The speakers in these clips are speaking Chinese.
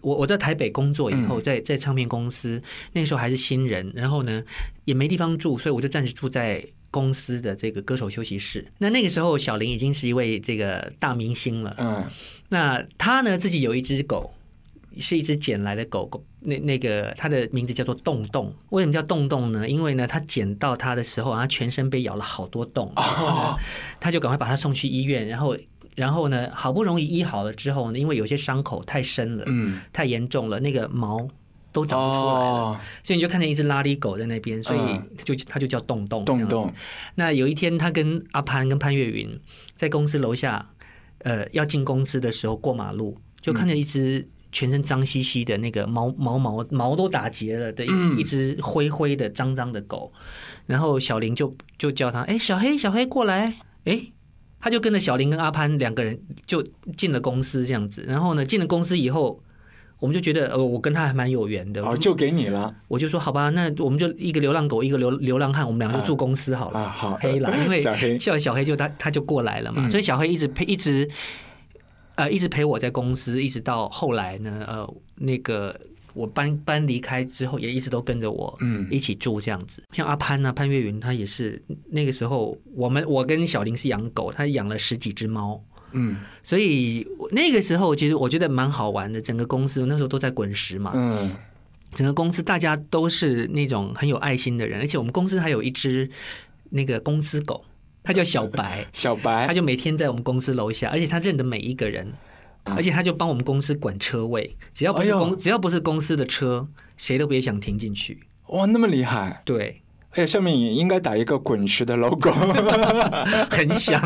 我我在台北工作以后，在在唱片公司，那个时候还是新人，然后呢也没地方住，所以我就暂时住在公司的这个歌手休息室。那那个时候，小林已经是一位这个大明星了。嗯，那他呢自己有一只狗，是一只捡来的狗狗。那那个它的名字叫做洞洞。为什么叫洞洞呢？因为呢，他捡到它的时候，它全身被咬了好多洞，他就赶快把它送去医院，然后。然后呢，好不容易医好了之后呢，因为有些伤口太深了，嗯，太严重了，那个毛都长不出来了，所以你就看见一只拉力狗在那边，所以就它就叫洞洞。洞洞。那有一天，他跟阿潘跟潘越云在公司楼下，呃，要进公司的时候过马路，就看见一只全身脏兮兮的那个毛毛毛毛都打结了的一一只灰灰的脏脏的狗，然后小林就就叫他，哎，小黑小黑过来，哎。他就跟着小林跟阿潘两个人就进了公司这样子，然后呢，进了公司以后，我们就觉得呃，我跟他还蛮有缘的，哦，就给你了。我就说好吧，那我们就一个流浪狗，一个流流浪汉，我们两个住公司好了。啊，好，黑了，因为 小黑叫小黑就他他就过来了嘛，所以小黑一直陪一直呃一直陪我在公司，一直到后来呢，呃，那个。我搬搬离开之后，也一直都跟着我，嗯，一起住这样子。像阿潘呢，潘越云，他也是那个时候，我们我跟小林是养狗，他养了十几只猫，嗯，所以那个时候其实我觉得蛮好玩的。整个公司那时候都在滚石嘛，嗯，整个公司大家都是那种很有爱心的人，而且我们公司还有一只那个公司狗，它叫小白，小白，它就每天在我们公司楼下，而且它认得每一个人。而且他就帮我们公司管车位，只要不是公只要不是公司的车，谁都别想停进去。哇，那么厉害！对，哎，上面也应该打一个滚石的 logo，很响。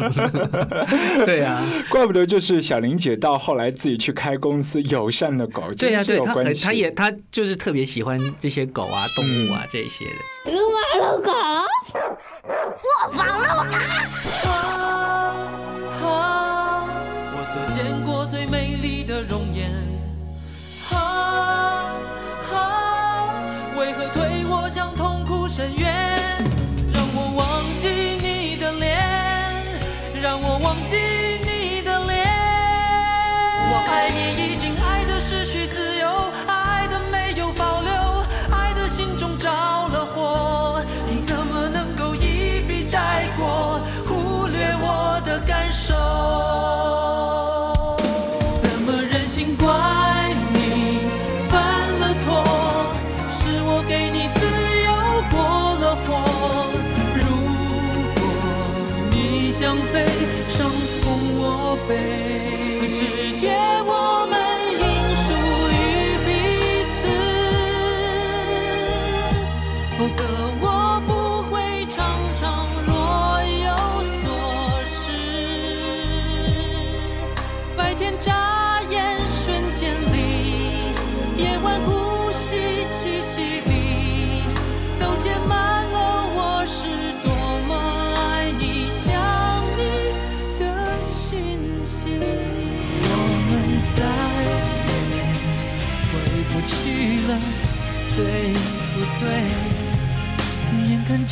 对啊，怪不得就是小玲姐到后来自己去开公司，友善的狗，对呀，对，他他也他就是特别喜欢这些狗啊、动物啊这些的。撸啊撸狗，我放了我。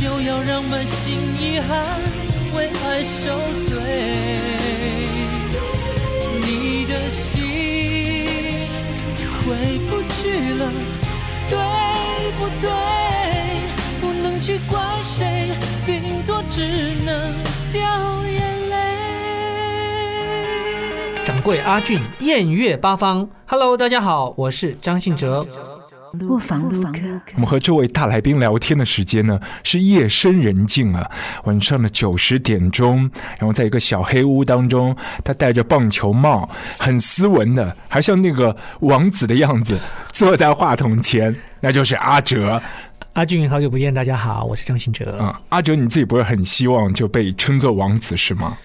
就要让满心遗憾为爱受罪，你的心回不去了，对不对？不能去怪谁，顶多只能掉眼泪。掌柜阿俊，艳月八方，Hello，大家好，我是张信哲。卧房录客，我们和这位大来宾聊天的时间呢是夜深人静啊，晚上的九十点钟，然后在一个小黑屋当中，他戴着棒球帽，很斯文的，还像那个王子的样子，坐在话筒前，那就是阿哲。阿俊，好久不见，大家好，我是张信哲。啊，阿哲，你自己不是很希望就被称作王子是吗？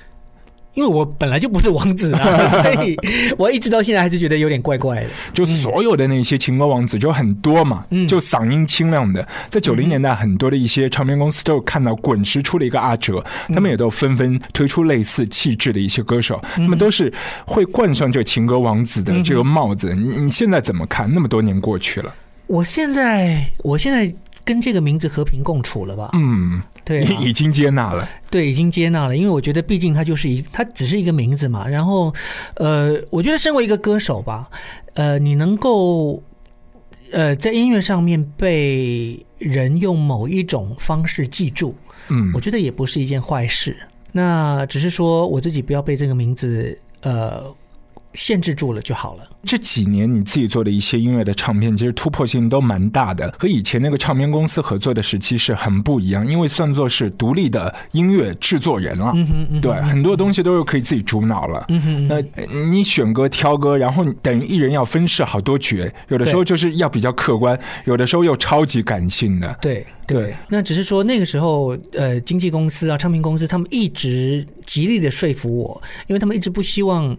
因为我本来就不是王子啊，所以我一直到现在还是觉得有点怪怪的。就所有的那些情歌王子就很多嘛，就嗓音清亮的，在九零年代很多的一些唱片公司都有看到滚石出了一个阿哲，他们也都纷纷推出类似气质的一些歌手，他们都是会冠上这情歌王子的这个帽子。你你现在怎么看？那么多年过去了，我现在我现在跟这个名字和平共处了吧？嗯，对啊、已已经接纳了。对，已经接纳了，因为我觉得毕竟它就是一，它只是一个名字嘛。然后，呃，我觉得身为一个歌手吧，呃，你能够，呃，在音乐上面被人用某一种方式记住，嗯我觉得也不是一件坏事。那只是说我自己不要被这个名字，呃。限制住了就好了。这几年你自己做的一些音乐的唱片，其实突破性都蛮大的，和以前那个唱片公司合作的时期是很不一样，因为算作是独立的音乐制作人了。嗯哼，嗯哼对，很多东西都是可以自己主脑了。嗯哼，那你选歌挑歌，然后等于一人要分饰好多角，有的时候就是要比较客观，有的时候又超级感性的。对对，那只是说那个时候，呃，经纪公司啊、唱片公司，他们一直极力的说服我，因为他们一直不希望。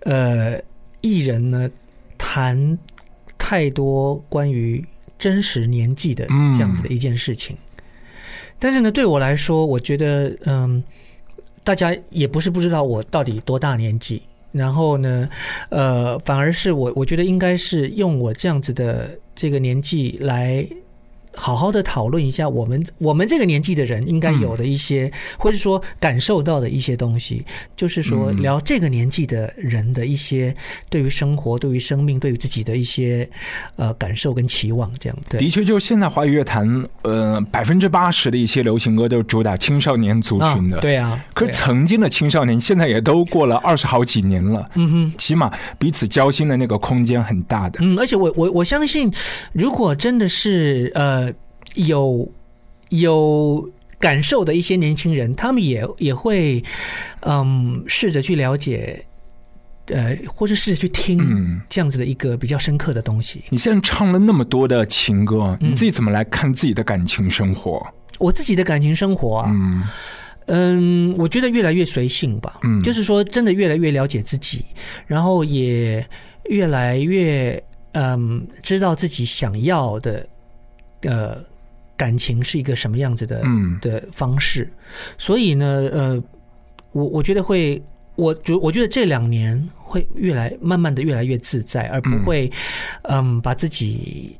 呃，艺人呢谈太多关于真实年纪的这样子的一件事情，但是呢，对我来说，我觉得，嗯，大家也不是不知道我到底多大年纪，然后呢，呃，反而是我，我觉得应该是用我这样子的这个年纪来。好好的讨论一下我们我们这个年纪的人应该有的一些，嗯、或者说感受到的一些东西，就是说聊这个年纪的人的一些对于生活、对于生命、对于自己的一些呃感受跟期望，这样对。的确，就是现在华语乐坛呃百分之八十的一些流行歌都是主打青少年族群的，啊对啊。可是曾经的青少年现在也都过了二十好几年了，嗯哼，起码彼此交心的那个空间很大的。嗯，而且我我我相信，如果真的是呃。有有感受的一些年轻人，他们也也会嗯试着去了解，呃，或是试着去听这样子的一个比较深刻的东西。你现在唱了那么多的情歌，你自己怎么来看自己的感情生活？我自己的感情生活啊，嗯嗯，我觉得越来越随性吧。嗯，就是说，真的越来越了解自己，然后也越来越嗯知道自己想要的呃。感情是一个什么样子的嗯。的方式，所以呢，呃，我我觉得会，我觉我觉得这两年会越来慢慢的越来越自在，而不会，嗯，把自己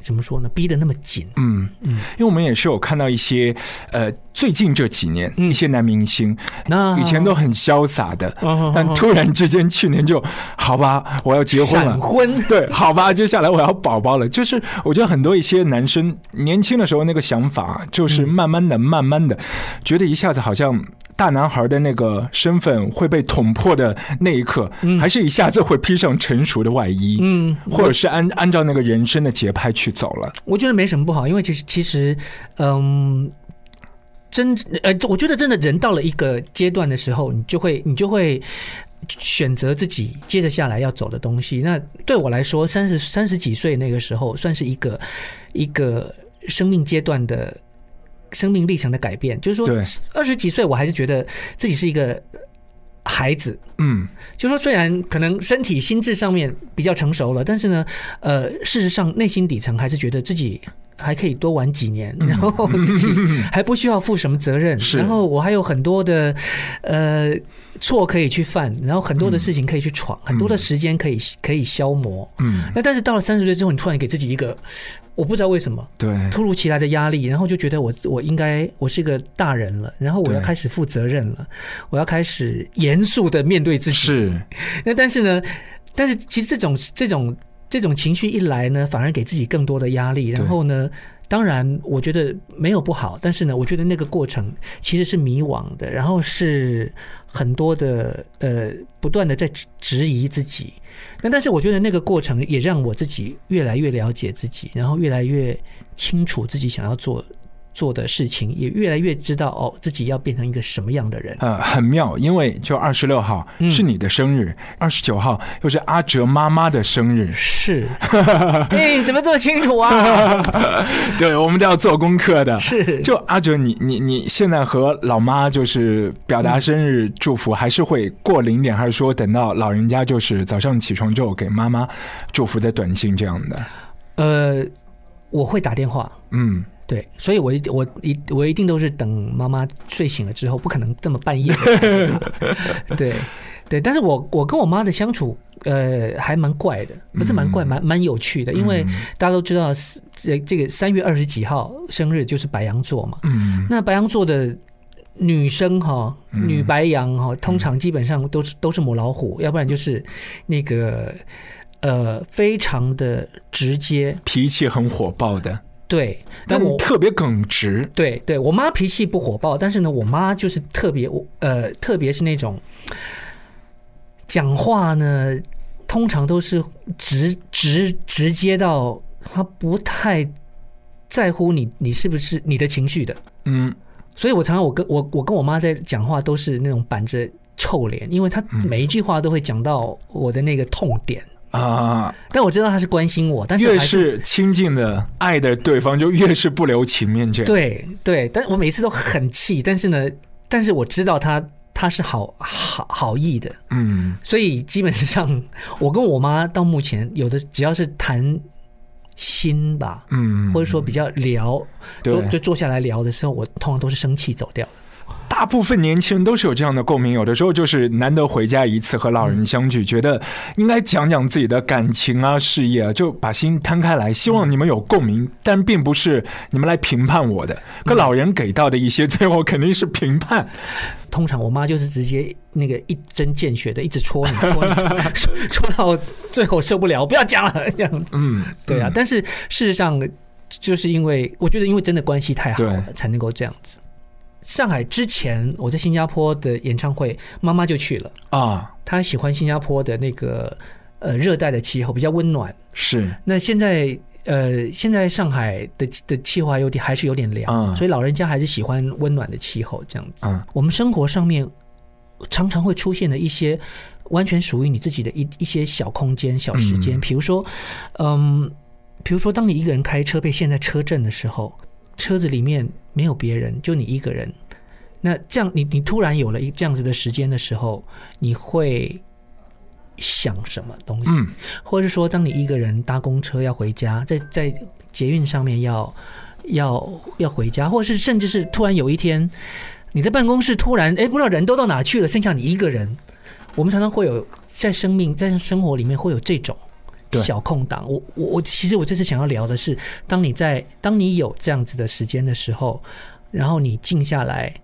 怎么说呢，逼得那么紧。嗯嗯，因为我们也是有看到一些，呃，最近这几年一些男明星，那以前都很潇洒的，哦但突然之间去年就好吧，我要结婚了，闪婚。对，好吧，接下来我要宝宝了。就是我觉得很多一些男生年轻的时候那个想法，就是慢慢的、慢慢的，觉得一下子好像大男孩的那个身份会被捅破的那一刻，还是一下子会披上成熟的外衣，嗯，或者是按按照那个人生的节拍去走了。我觉得没什么不好，因为其实其实，嗯。真呃，我觉得真的人到了一个阶段的时候，你就会你就会选择自己接着下来要走的东西。那对我来说，三十三十几岁那个时候，算是一个一个生命阶段的生命历程的改变。就是说，二十几岁我还是觉得自己是一个孩子，嗯，就说虽然可能身体心智上面比较成熟了，但是呢，呃，事实上内心底层还是觉得自己。还可以多玩几年，然后自己还不需要负什么责任，然后我还有很多的呃错可以去犯，然后很多的事情可以去闯，很多的时间可以可以消磨。嗯，那但是到了三十岁之后，你突然给自己一个我不知道为什么对突如其来的压力，然后就觉得我我应该我是个大人了，然后我要开始负责任了，我要开始严肃的面对自己。是，那但是呢，但是其实这种这种。这种情绪一来呢，反而给自己更多的压力。然后呢，当然我觉得没有不好，但是呢，我觉得那个过程其实是迷惘的，然后是很多的呃，不断的在质疑自己。那但是我觉得那个过程也让我自己越来越了解自己，然后越来越清楚自己想要做。做的事情也越来越知道哦，自己要变成一个什么样的人。呃，很妙，因为就二十六号是你的生日，二十九号又是阿哲妈妈的生日。是，哎，怎么这么清楚啊？对，我们都要做功课的。是，就阿哲，你你你现在和老妈就是表达生日祝福，还是会过零点，还是说等到老人家就是早上起床之后给妈妈祝福的短信这样的？呃，我会打电话。嗯。对，所以我一我一我一定都是等妈妈睡醒了之后，不可能这么半夜。对，对，但是我我跟我妈的相处，呃，还蛮怪的，不是蛮怪，蛮蛮有趣的，因为大家都知道，这这个三月二十几号生日就是白羊座嘛，嗯，那白羊座的女生哈，女白羊哈，通常基本上都是都是母老虎，要不然就是那个呃，非常的直接，脾气很火爆的，对，但我特别耿直，对，对我妈脾气不火爆，但是呢，我妈就是特别，呃，特别是那种。讲话呢，通常都是直直直接到她不太在乎你，你是不是你的情绪的，嗯，所以我常常我跟我我跟我妈在讲话都是那种板着臭脸，因为她每一句话都会讲到我的那个痛点啊。但我知道他是关心我，但是越是亲近的爱的对方，就越是不留情面这样。对对，但我每次都很气，但是呢，但是我知道他。他是好好好意的，嗯，所以基本上我跟我妈到目前有的只要是谈心吧，嗯，或者说比较聊，就就坐下来聊的时候，我通常都是生气走掉。大部分年轻人都是有这样的共鸣，有的时候就是难得回家一次和老人相聚，觉得应该讲讲自己的感情啊、事业啊，就把心摊开来，希望你们有共鸣，但并不是 你们来评判我的。可老人给到的一些，最后肯定是评判。通常我妈就是直接那个一针见血的，一直戳你，戳你，戳到最后受不了，不要讲了这样子。嗯，对啊。但是事实上，就是因为我觉得，因为真的关系太好了，才能够这样子。上海之前我在新加坡的演唱会，妈妈就去了啊。她喜欢新加坡的那个呃热带的气候，比较温暖。是。那现在呃，现在上海的的气候还有点还是有点凉，所以老人家还是喜欢温暖的气候这样子。嗯，我们生活上面常常会出现的一些完全属于你自己的一一些小空间、小时间，比如说，嗯，比如说当你一个人开车被陷在车震的时候。车子里面没有别人，就你一个人。那这样，你你突然有了一这样子的时间的时候，你会想什么东西？嗯，或者是说，当你一个人搭公车要回家，在在捷运上面要要要回家，或者是甚至是突然有一天，你的办公室突然哎，不知道人都到哪去了，剩下你一个人。我们常常会有在生命在生活里面会有这种。小空档，我我我，其实我这次想要聊的是，当你在当你有这样子的时间的时候，然后你静下来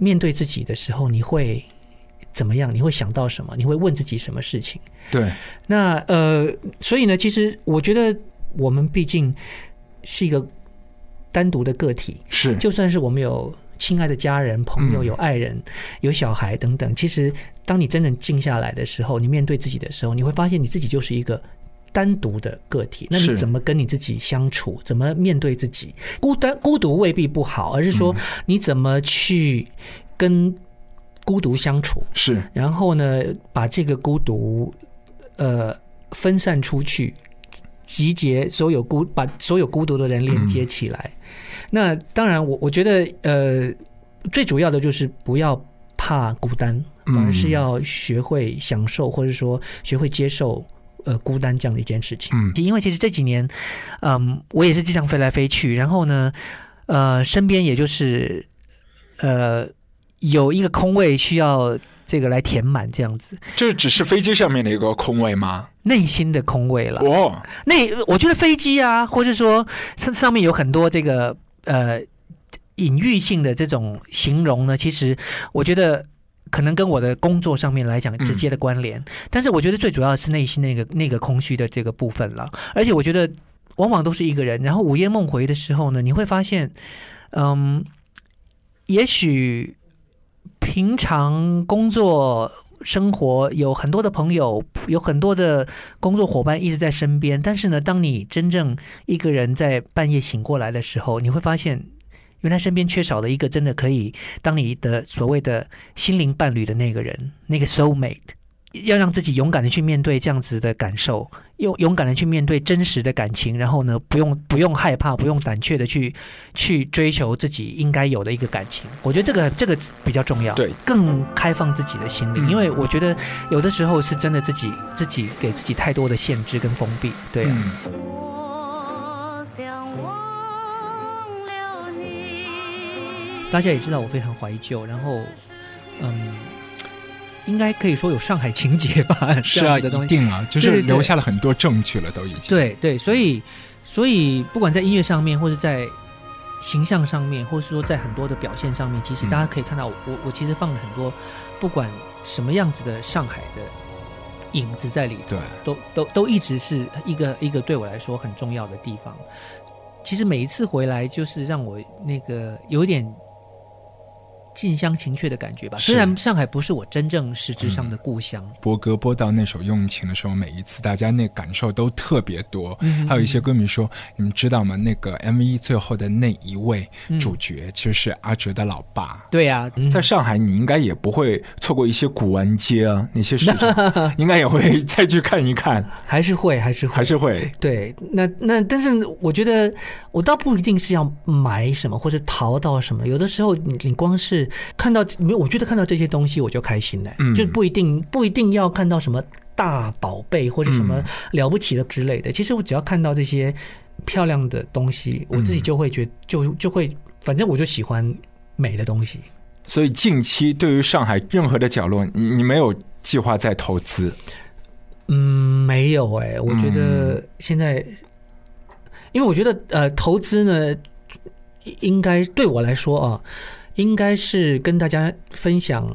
面对自己的时候，你会怎么样？你会想到什么？你会问自己什么事情？对，那呃，所以呢，其实我觉得我们毕竟是一个单独的个体，是，就算是我们有亲爱的家人、朋友、有爱人、有小孩等等，其实当你真正静下来的时候，你面对自己的时候，你会发现你自己就是一个。单独的个体，那你怎么跟你自己相处？怎么面对自己？孤单、孤独未必不好，而是说你怎么去跟孤独相处？是，然后呢，把这个孤独呃分散出去，集结所有孤，把所有孤独的人连接起来。那当然，我我觉得呃，最主要的就是不要怕孤单，反而是要学会享受，或者说学会接受。呃，孤单这样的一件事情，嗯，因为其实这几年，嗯，我也是经常飞来飞去，然后呢，呃，身边也就是，呃，有一个空位需要这个来填满，这样子，就是只是飞机上面的一个空位吗？内心的空位了。哦，那我觉得飞机啊，或者说上上面有很多这个呃隐喻性的这种形容呢，其实我觉得。可能跟我的工作上面来讲直接的关联，但是我觉得最主要是内心那个那个空虚的这个部分了。而且我觉得往往都是一个人，然后午夜梦回的时候呢，你会发现，嗯，也许平常工作生活有很多的朋友，有很多的工作伙伴一直在身边，但是呢，当你真正一个人在半夜醒过来的时候，你会发现。原来身边缺少了一个真的可以当你的所谓的心灵伴侣的那个人，那个 soul mate，要让自己勇敢的去面对这样子的感受，又勇敢的去面对真实的感情，然后呢，不用不用害怕，不用胆怯的去去追求自己应该有的一个感情。我觉得这个这个比较重要，对，更开放自己的心灵，因为我觉得有的时候是真的自己自己给自己太多的限制跟封闭，对啊。大家也知道我非常怀旧，然后，嗯，应该可以说有上海情节吧？是啊，一定啊，就是留下了很多证据了，都已经。对对，所以所以不管在音乐上面，或者在形象上面，或是说在很多的表现上面，其实大家可以看到，我我其实放了很多，不管什么样子的上海的影子在里，对，都都都一直是一个一个对我来说很重要的地方。其实每一次回来，就是让我那个有一点。近乡情怯的感觉吧。虽然上海不是我真正实质上的故乡。播歌播到那首《用情》的时候，每一次大家那感受都特别多。嗯还有一些歌迷说：“你们知道吗？那个 MV 最后的那一位主角其实是阿哲的老爸。”对呀，在上海你应该也不会错过一些古玩街啊，那些市场 应该也会再去看一看。还是会，还是会还是会。对，那那但是我觉得我倒不一定是要买什么或者淘到什么，有的时候你你光是。看到没？我觉得看到这些东西我就开心了，就不一定不一定要看到什么大宝贝或者什么了不起的之类的。其实我只要看到这些漂亮的东西，我自己就会觉就就会，反正我就喜欢美的东西。所以近期对于上海任何的角落，你你没有计划再投资？嗯，没有哎，我觉得现在，因为我觉得呃，投资呢，应该对我来说啊。应该是跟大家分享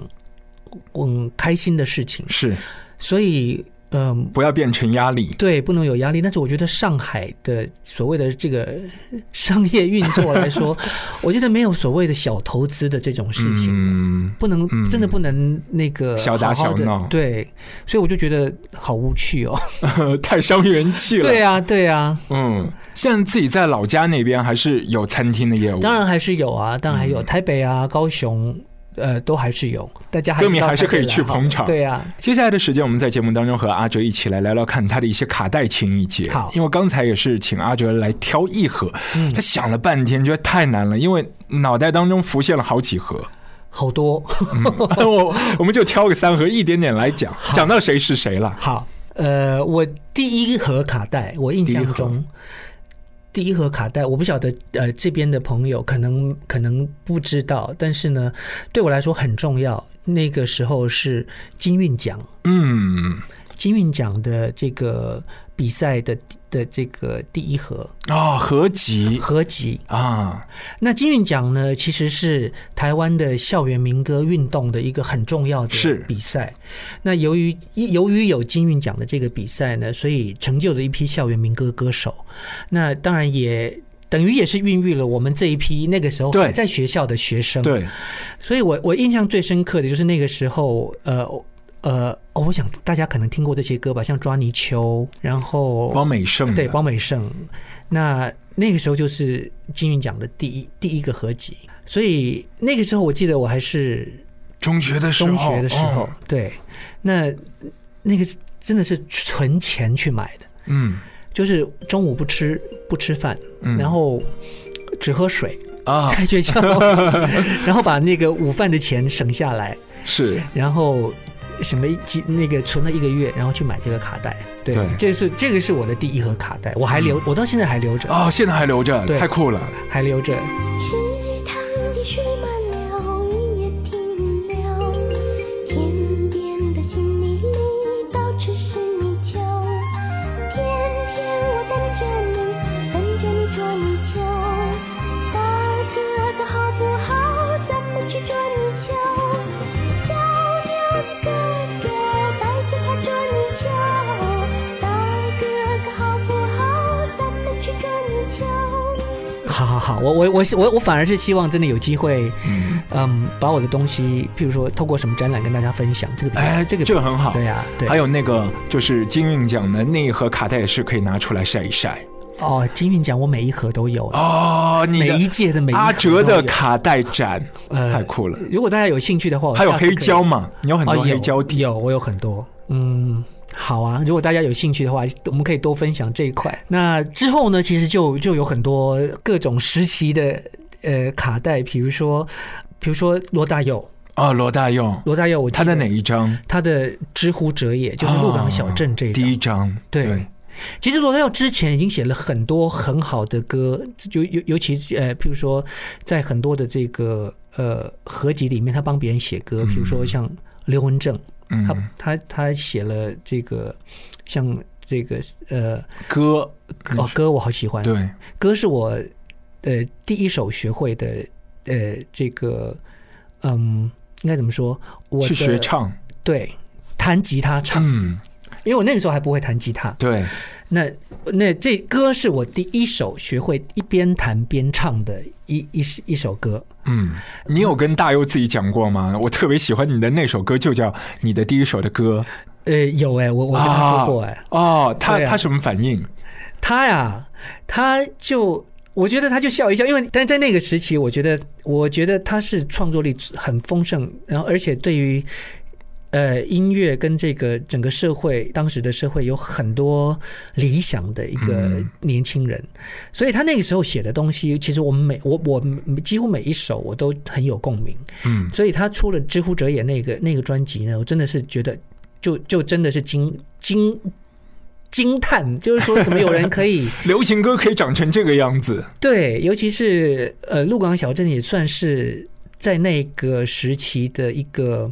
嗯开心的事情是，所以。嗯，不要变成压力。对，不能有压力。但是我觉得上海的所谓的这个 商业运作来说，我觉得没有所谓的小投资的这种事情，嗯，不能真的不能那个小打小闹。对，所以我就觉得好无趣哦，太伤元气了。对啊，对啊。嗯，现在自己在老家那边还是有餐厅的业务，当然还是有啊，当然还有台北啊、高雄。呃，都还是有，大家歌迷还是可以去捧场。对呀，接下来的时间，我们在节目当中和阿哲一起来聊聊看他的一些卡带情谊节。好，因为刚才也是请阿哲来挑一盒，他想了半天，觉得太难了，因为脑袋当中浮现了好几盒，好多。我我们就挑个三盒，一点点来讲，讲到谁是谁了。好，呃，我第一盒卡带，我印象中。第一盒卡带，我不晓得，呃，这边的朋友可能可能不知道，但是呢，对我来说很重要。那个时候是金韵奖，嗯，金韵奖的这个比赛的。的这个第一盒啊，合集合集啊。那金韵奖呢，其实是台湾的校园民歌运动的一个很重要的比赛。那由于由于有金韵奖的这个比赛呢，所以成就了一批校园民歌歌手。那当然也等于也是孕育了我们这一批那个时候还在学校的学生。对，所以我我印象最深刻的就是那个时候，呃。呃，我想大家可能听过这些歌吧，像抓泥鳅，然后包美胜，对，包美胜。那那个时候就是金韵奖的第一第一个合集，所以那个时候我记得我还是中学的时候，中学的时候，对，那那个真的是存钱去买的，嗯，就是中午不吃不吃饭，然后只喝水啊，在学校，然后把那个午饭的钱省下来，是，然后。省了一几那个存了一个月，然后去买这个卡带。对，这是这个是我的第一盒卡带，我还留，我到现在还留着。哦，现在还留着，太酷了，还留着。好，我我我我我反而是希望真的有机会，嗯，把我的东西，譬如说透过什么展览跟大家分享，这个哎，这个这个很好，对呀，对。还有那个就是金韵奖的那一盒卡带也是可以拿出来晒一晒。哦，金韵奖我每一盒都有哦，每一届的每阿哲的卡带展，太酷了。如果大家有兴趣的话，还有黑胶嘛？你有很多黑胶底，有我有很多，嗯。好啊，如果大家有兴趣的话，我们可以多分享这一块。那之后呢，其实就就有很多各种时期的呃卡带，比如说，比如说罗大佑啊，罗大佑，罗大佑，我他的哪一张？他的《知乎者也》就是《鹿港小镇》这第一张。对，其实罗大佑之前已经写了很多很好的歌，就尤尤其呃，譬如说在很多的这个呃合集里面，他帮别人写歌，比如说像刘文正。嗯他他他写了这个像这个呃歌，哦歌我好喜欢，对，歌是我呃第一首学会的呃这个嗯应该怎么说？我去学唱，对弹吉他唱，嗯，因为我那个时候还不会弹吉他。对，那那这歌是我第一首学会一边弹边唱的一一一首歌。嗯，你有跟大佑自己讲过吗？我特别喜欢你的那首歌，就叫你的第一首的歌。呃，有哎、我我跟他说过哎、哦，他啊他什么反应？他呀，他就我觉得他就笑一笑，因为但在那个时期，我觉得我觉得他是创作力很丰盛，然后而且对于呃音乐跟这个整个社会当时的社会有很多理想的一个嗯。年轻人，所以他那个时候写的东西，其实我们每我我几乎每一首我都很有共鸣，嗯，所以他出了《知乎者也》那个那个专辑呢，我真的是觉得就就真的是惊惊惊叹，就是说怎么有人可以 流行歌可以长成这个样子。对，尤其是呃，鹿港小镇也算是在那个时期的一个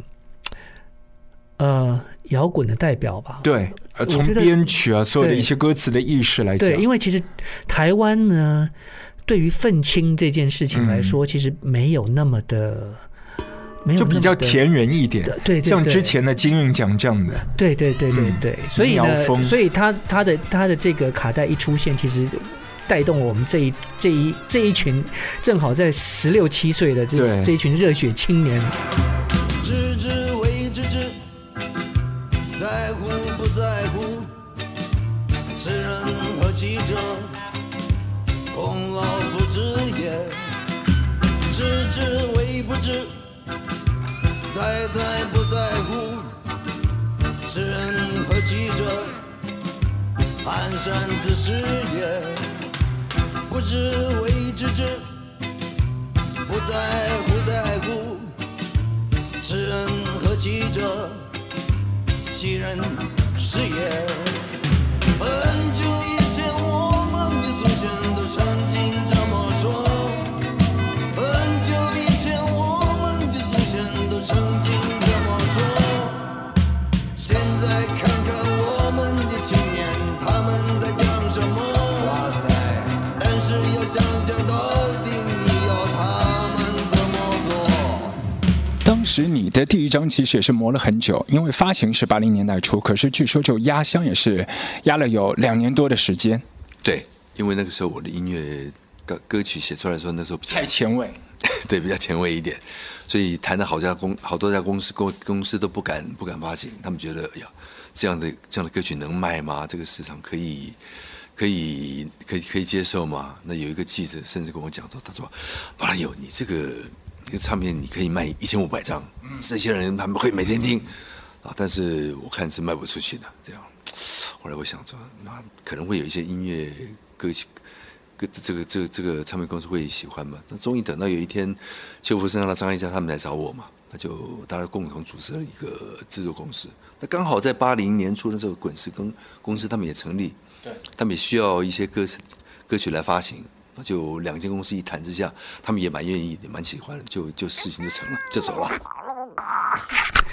呃摇滚的代表吧。对，呃，从编曲啊，所有的一些歌词的意识来讲，对，因为其实台湾呢，对于愤青这件事情来说，其实没有那么的。没有嗯就比较田园一点，对对对像之前的金韵奖这样的，对对对对嗯对，所以呢，所以他他的他的这个卡带一出现，其实带动了我们这一这一这一群正好在十六七岁的这对。这一群热血青年。其者，孔老夫子也。知之为不知，在在不在乎，知人何其者，寒山之事也。不知为知之，不在乎在乎。知人何其者？其人是也。本就时你的第一张其实也是磨了很久，因为发行是八零年代初，可是据说就压箱也是压了有两年多的时间，对，因为那个时候我的音乐歌歌曲写出来的时候，那时候比较太前卫。对比较前卫一点，所以谈的好家公好多家公司公公司都不敢不敢发行，他们觉得哎呀这样的这样的歌曲能卖吗？这个市场可以可以可以可以接受吗？那有一个记者甚至跟我讲说，他说：“马来友，你这个这个唱片你可以卖一千五百张，这些人他们会每天听啊，但是我看是卖不出去的。”这样，后来我想着，那可能会有一些音乐歌曲。个这个这个这个唱片公司会喜欢嘛？那终于等到有一天，邱福生、他张艾嘉他们来找我嘛，那就大家共同组织了一个制作公司。那刚好在八零年初的时候，滚石公公司他们也成立，对，他们也需要一些歌词歌曲来发行。那就两间公司一谈之下，他们也蛮愿意，也蛮喜欢的，就就事情就成了，就走了。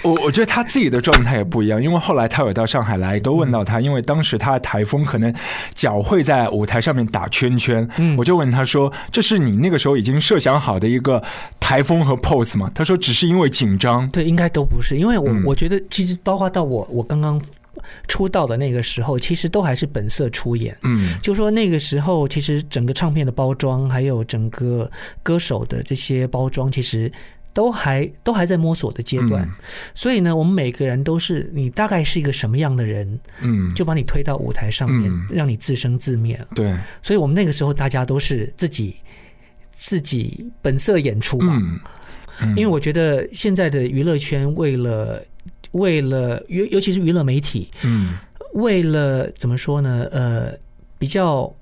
我我觉得他自己的状态也不一样，因为后来他有到上海来，都问到他，因为当时他的台风可能脚会在舞台上面打圈圈，嗯我就问他说：“这是你那个时候已经设想好的一个台风和 pose 吗？”他说：“只是因为紧张。对，应该都不是，因为我、嗯我觉得其实包括到我我刚刚出道的那个时候，其实都还是本色出演。”嗯就说那个时候，其实整个唱片的包装，还有整个歌手的这些包装，其实都还都还在摸索的阶段。嗯所以呢，我们每个人都是你大概是一个什么样的人，嗯，就把你推到舞台上面，嗯让你自生自灭。对，所以我们那个时候大家都是自己自己本色演出嘛。嗯，嗯因为我觉得现在的娱乐圈为了为了尤尤其是娱乐媒体，嗯为了怎么说呢？呃，比较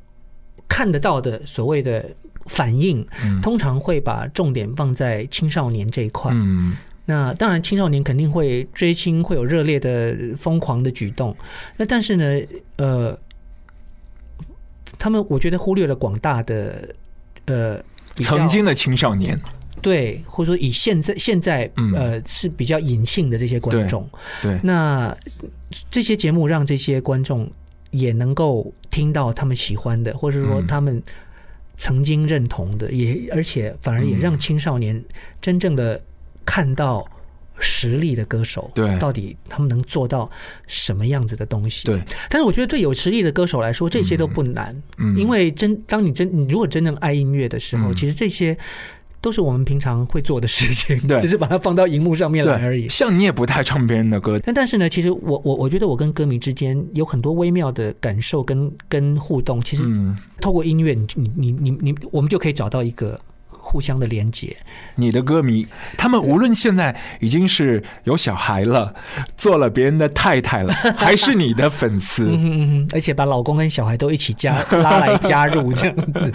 看得到的所谓的反应，嗯通常会把重点放在青少年这一块。嗯那当然，青少年肯定会追星，会有热烈的、疯狂的举动。那但是呢，呃，他们我觉得忽略了广大的呃，曾经的青少年，对，或者说以现在现在嗯。呃是比较隐性的这些观众，对，那这些节目让这些观众也能够听到他们喜欢的，或者说嗯。他们曾经认同的，也而且反而也嗯让青少年真正的看到实力的歌手，对。到底他们能做到什么样子的东西？对，但是我觉得对有实力的歌手来说，这些都不难，嗯因为真当你真你如果真正爱音乐的时候，嗯其实这些。都是我们平常会做的事情，对。只是把它放到荧幕上面来而已，。像你也不太唱别人的歌，但但是呢，其实我我我觉得我跟歌迷之间有很多微妙的感受跟跟互动，其实嗯，透过音乐，你你你你你，我们就可以找到一个互相的连接。你的歌迷，他们无论现在已经是有小孩了，做了别人的太太了，还是你的粉丝，嗯嗯，而且把老公跟小孩都一起加 拉来加入这样子。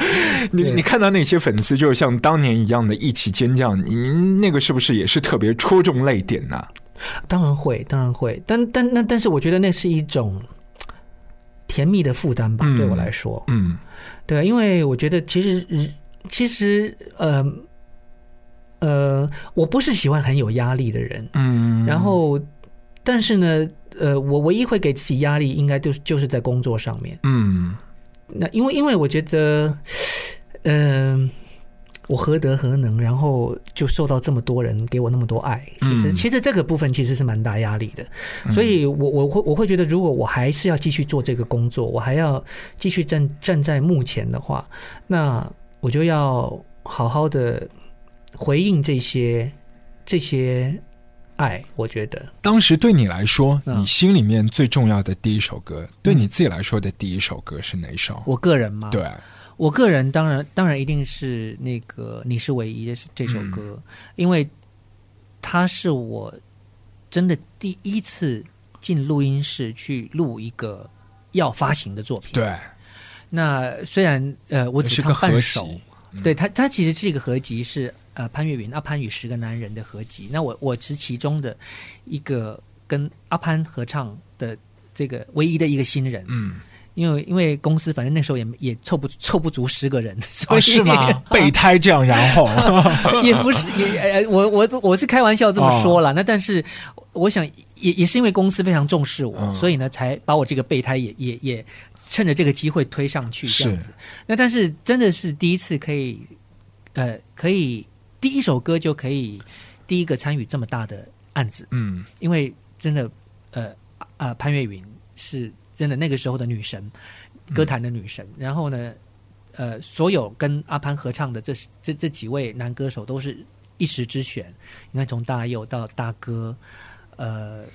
你你看到那些粉丝，就是像当年一样的一起尖叫，您那个是不是也是特别戳中泪点呢、当然会，当然会，但但那但是我觉得那是一种甜蜜的负担吧，嗯对我来说，嗯。对啊，因为我觉得其实其实呃呃，我不是喜欢很有压力的人，嗯，然后，但是呢，呃，我唯一会给自己压力，应该就是就是在工作上面。嗯。那因为因为我觉得，嗯、我何德何能，然后就受到这么多人给我那么多爱。其实、嗯其实这个部分其实是蛮大压力的，所以我我会我会觉得，如果我还是要继续做这个工作，我还要继续站站在幕前的话，那我就要好好的回应这些这些爱。我觉得。当时对你来说，嗯你心里面最重要的第一首歌，对你自己来说的第一首歌是哪一首？我个人吗，对，我个人当然当然一定是那个你是唯一的这首歌，嗯因为它是我真的第一次进录音室去录一个要发行的作品。，对，那虽然呃我只唱半首，嗯。对他，他其实是一个合集是呃潘越云阿潘与十个男人的合集，那我我是其中的一个跟阿潘合唱的这个唯一的一个新人。嗯，因为因为公司反正那时候也也凑不凑不足十个人，所啊，以是吗？备胎这样，然后，也不是也呃，我我我是开玩笑这么说了。那但是我想也也是因为公司非常重视我，嗯所以呢才把我这个备胎也也也趁着这个机会推上去这样子。那但是真的是第一次可以呃可以第一首歌就可以第一个参与这么大的案子，嗯因为真的呃啊、潘越云是真的那个时候的女神，歌坛的女神。然后呢，呃，所有跟阿潘合唱的这这这几位男歌手都是一时之选。你看，从大佑到大哥，呃。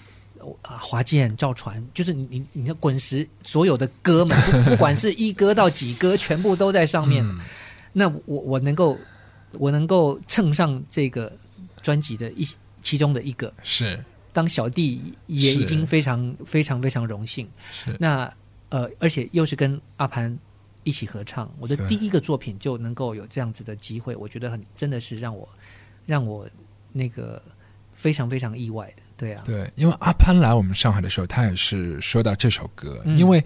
啊华健、赵传，就是你你你的滚石所有的歌们，不不管是一歌到几歌，全部都在上面。嗯 那我我能够我能够蹭上这个专辑的一其中的一个，是当小弟也已经非常非常非常荣幸。是，那呃，而且又是跟阿潘一起合唱，我的对第一个作品就能够有这样子的机会，我觉得很真的是让我让我那个非常非常意外的。对啊，对，因为阿潘来我们上海的时候，他也是说到这首歌，嗯。因为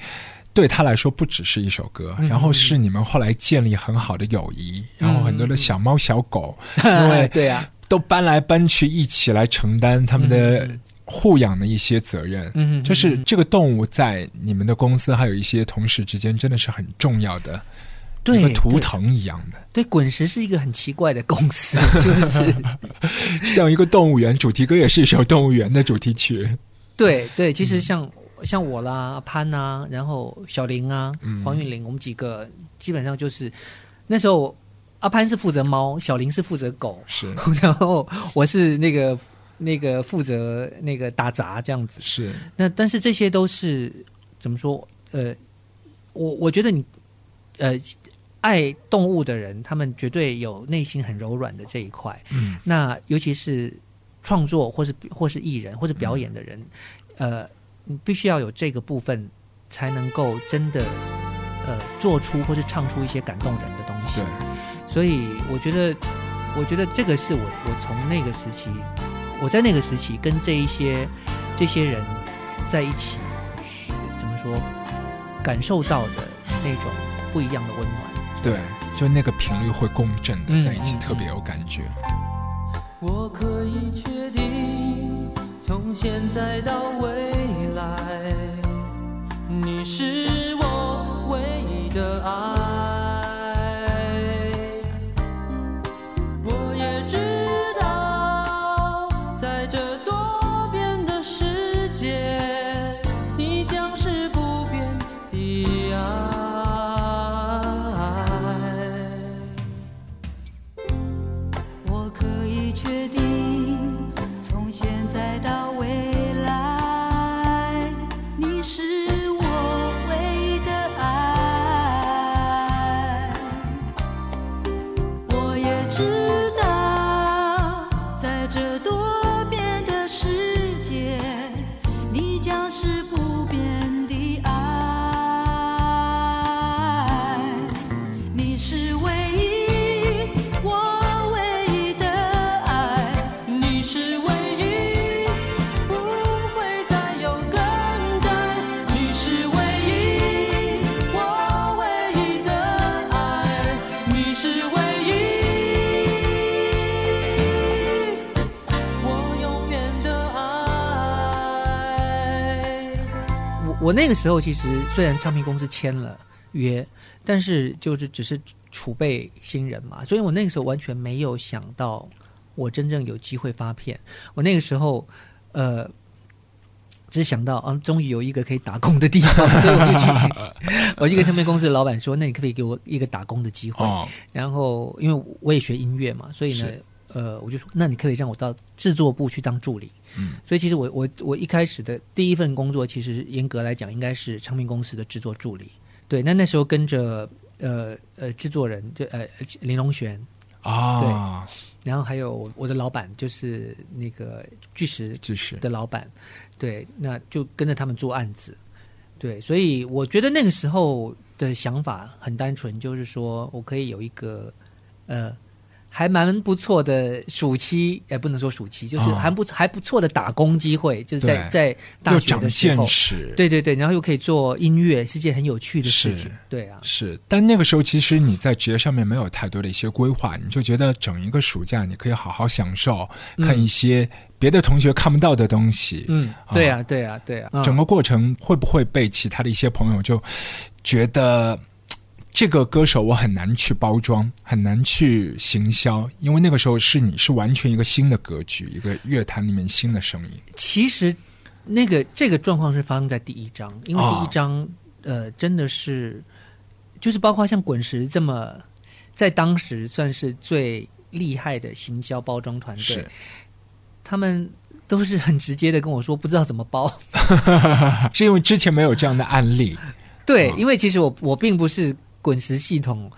对他来说不只是一首歌，嗯然后是你们后来建立很好的友谊，然后很多的小猫小狗，因为对啊，都搬来搬去，一起来承担他们的嗯护养的一些责任。嗯，就是嗯这个动物在你们的公司还有一些同事之间，真的是很重要的，对图腾一样的，对滚石是一个很奇怪的公司，就是像一个动物园。主题歌也是一首动物园的主题曲。对对，其嗯实像、像我啦、潘啊，然后小林啊、嗯黄韵玲，我们几个基本上就是那时候阿潘是负责猫，小林是负责狗，是 然后我是那个那个负责那个打杂这样子。是，那但是这些都是怎么说？呃，我我觉得你呃爱动物的人，他们绝对有内心很柔软的这一块。嗯那尤其是创作或是或是艺人或者表演的人，呃，你必须要有这个部分，才能够真的呃做出或是唱出一些感动人的东西对。，所以我觉得，我觉得这个是我我从那个时期，我在那个时期跟这一些这些人在一起，是怎么说，感受到的那种不一样的温暖。对，就那个频率会共振的嗯在一起，嗯特别有感觉。我可以确定，从现在到未来，你是我唯一的爱。我我那个时候其实虽然唱片公司签了约，但是就是只是储备新人嘛，所以我那个时候完全没有想到我真正有机会发片。我那个时候呃，只想到啊，终于有一个可以打工的地方，所以我就去，我就跟唱片公司的老板说，那你可不可以给我一个打工的机会？哦，然后因为我也学音乐嘛，所以呢是，呃，我就说，那你可以让我到制作部去当助理。嗯，所以其实我我我一开始的第一份工作，其实严格来讲应该是唱片公司的制作助理。对，那那时候跟着呃呃制作人就呃林隆璇，啊，然后还有我的老板就是那个巨石巨石。的老板，对，那就跟着他们做案子，对，所以我觉得那个时候的想法很单纯，就是说我可以有一个呃还蛮不错的暑期，也不能说暑期，就是哦。还不、还不错的打工机会，就是在在大学的时候。见，识，对对对，然后又可以做音乐，是件很有趣的事情，对啊，是，但那个时候其实你在职业上面没有太多的一些规划，你就觉得整一个暑假你可以好好享受，嗯。看一些别的同学看不到的东西。嗯，对啊，对啊，对啊，嗯。整个过程会不会被其他的一些朋友就觉得嘖这个歌手我很难去包装，很难去行销，因为那个时候是你是完全一个新的格局，一个乐坛里面新的声音。其实那个这个状况是发生在第一章，因为哦第一章、呃真的是就是包括像滚石这么在当时算是最厉害的行销包装团队，他们都是很直接的跟我说不知道怎么包。是因为之前没有这样的案例，对，哦因为其实我我并不是滚石系统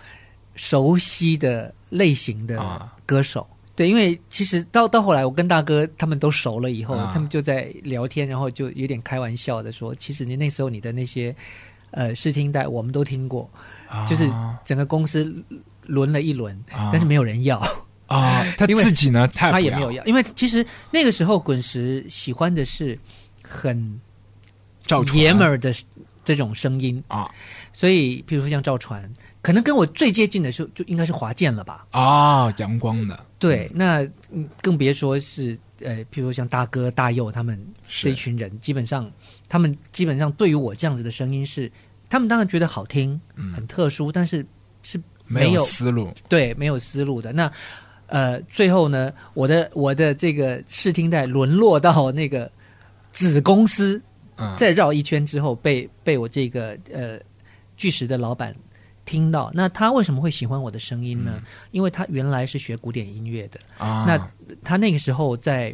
熟悉的类型的啊。歌手。对，因为其实到到后来，我跟大哥他们都熟了以后，啊。他们就在聊天，然后就有点开玩笑的说，其实你那时候你的那些呃试听带我们都听过，就是啊整个公司轮了一轮，啊。但是没有人要，啊，他 自己呢，他他也没有要，因为其实那个时候滚石喜欢的是很爷们儿的这种声音，啊。所以，比如说像赵传，可能跟我最接近的是就应该是华健了吧？啊，阳光的，对，那嗯更别说是呃，譬如说像大哥、大佑他们是。这一群人，基本上他们基本上对于我这样子的声音是，他们当然觉得好听，嗯。很特殊，但是是没没有思路，对没有思路的。那呃，最后呢，我的我的这个试听带沦落到那个子公司，嗯，再绕一圈之后，被被我这个呃巨石的老板听到。那他为什么会喜欢我的声音呢？因为他原来是学古典音乐的，啊，那他那个时候在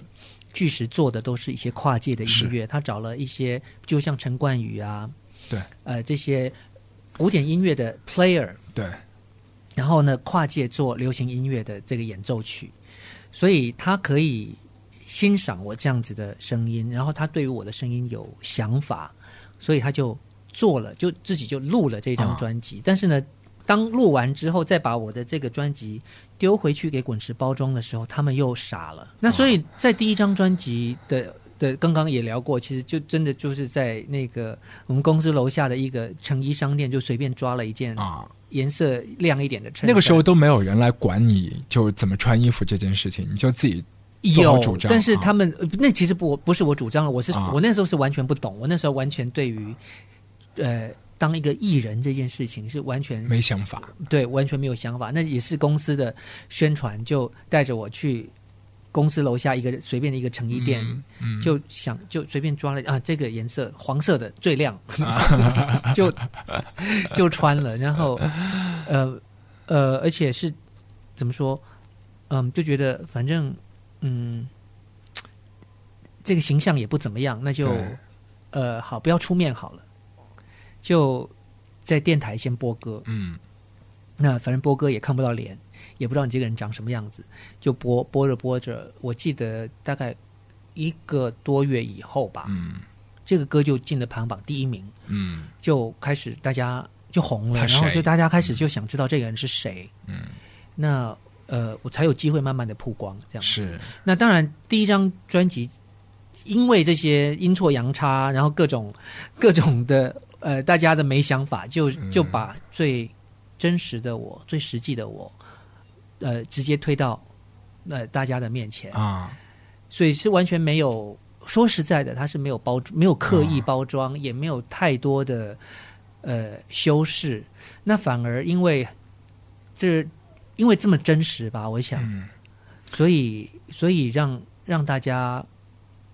巨石做的都是一些跨界的音乐，他找了一些就像陈冠宇啊，对，呃这些古典音乐的 player，对，然后呢跨界做流行音乐的这个演奏曲，所以他可以欣赏我这样子的声音，然后他对于我的声音有想法，所以他就做了，就自己就录了这张啊专辑。但是呢，当录完之后，再把我的这个专辑丢回去给滚石包装的时候，他们又傻了。那所以在第一张专辑的的刚刚也聊过，其实就真的就是在那个我们公司楼下的一个成衣商店，就随便抓了一件啊，颜色亮一点的衬衫。那个时候都没有人来管你就怎么穿衣服这件事情，你就自己有主，张但是啊。他们、呃那其实不不是我主张了，我是、啊。我那时候是完全不懂，我那时候完全对于呃当一个艺人这件事情是完全没想法，对完全没有想法，那也是公司的宣传，就带着我去公司楼下一个随便的一个成衣店。嗯嗯。就想就随便抓了啊，这个颜色黄色的最亮，就 就穿了，然后呃呃，而且是怎么说，嗯，就觉得反正嗯，这个形象也不怎么样，那就呃好，不要出面好了，就在电台先播歌，嗯那反正播歌也看不到脸，也不知道你这个人长什么样子，就播播着播着，我记得大概一个多月以后吧，嗯这个歌就进了排行榜第一名，嗯就开始大家就红了，然后就大家开始就想知道这个人是谁，嗯，那呃，我才有机会慢慢的曝光这样子。是那当然，第一张专辑因为这些阴错阳差，然后各种 各种的呃，大家的没想法，就嗯就把最真实的我、最实际的我，呃，直接推到呃大家的面前，啊，所以是完全没有。说实在的，它是没有包，没有刻意哦包装，也没有太多的呃修饰。那反而因为这因为这么真实吧，我想，嗯所以所以让让大家